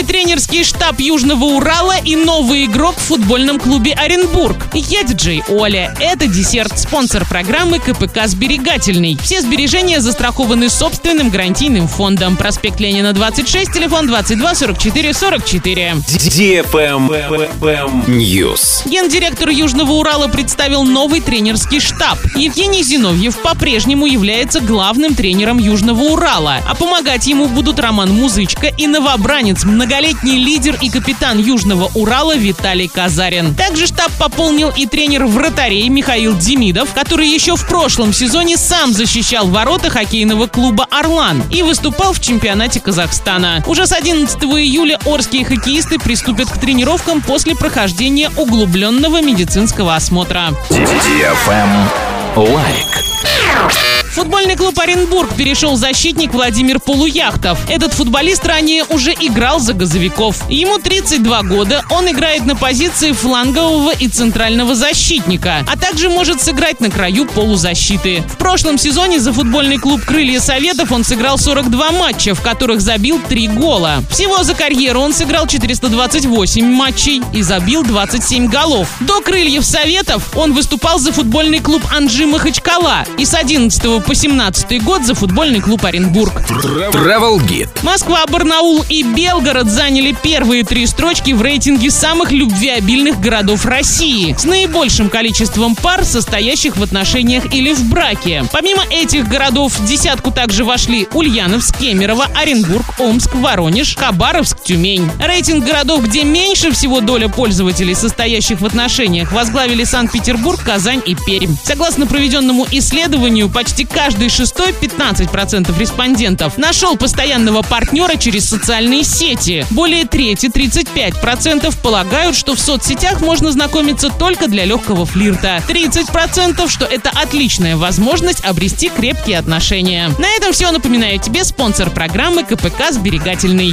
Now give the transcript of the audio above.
Новый тренерский штаб Южного Урала и новый игрок в футбольном клубе Оренбург. Я диджей Оля. Это десерт, спонсор программы КПК «Сберегательный». Все сбережения застрахованы собственным гарантийным фондом. Проспект Ленина, 26, телефон 22 44 44. News. Гендиректор Южного Урала представил новый тренерский штаб. Евгений Зиновьев по-прежнему является главным тренером Южного Урала, а помогать ему будут Роман Музычка и новобранец, многолетний лидер и капитан Южного Урала Виталий Казарин. Также штаб пополнил и тренер вратарей Михаил Демидов, который еще в прошлом сезоне сам защищал ворота хоккейного клуба «Орлан» и выступал в чемпионате Казахстана. Уже с 11 июля орские хоккеисты приступят к тренировкам после прохождения углубленного медицинского осмотра. Лайк. Футбольный клуб Оренбург перешел защитник Владимир Полуяхтов. Этот футболист ранее уже играл за газовиков. Ему 32 года, он играет на позиции флангового и центрального защитника, а также может сыграть на краю полузащиты. В прошлом сезоне за футбольный клуб «Крылья Советов» он сыграл 42 матча, в которых забил 3 гола. Всего за карьеру он сыграл 428 матчей и забил 27 голов. До «Крыльев Советов» он выступал за футбольный клуб «Анжи Махачкала» и с 11 по 17 год за футбольный клуб Оренбург. Travel Guide. Москва, Барнаул и Белгород заняли первые три строчки в рейтинге самых любвеобильных городов России с наибольшим количеством пар, состоящих в отношениях или в браке. Помимо этих городов в десятку также вошли Ульяновск, Кемерово, Оренбург, Омск, Воронеж, Хабаровск, Тюмень. Рейтинг городов, где меньше всего доля пользователей, состоящих в отношениях, возглавили Санкт-Петербург, Казань и Пермь. Согласно проведенному исследованию, почти каждый шестой, 15% респондентов, нашел постоянного партнера через социальные сети. Более трети, 35% полагают, что в соцсетях можно знакомиться только для легкого флирта. 30% что это отличная возможность обрести крепкие отношения. На этом все. Напоминаю тебе спонсор программы КПК «Сберегательный».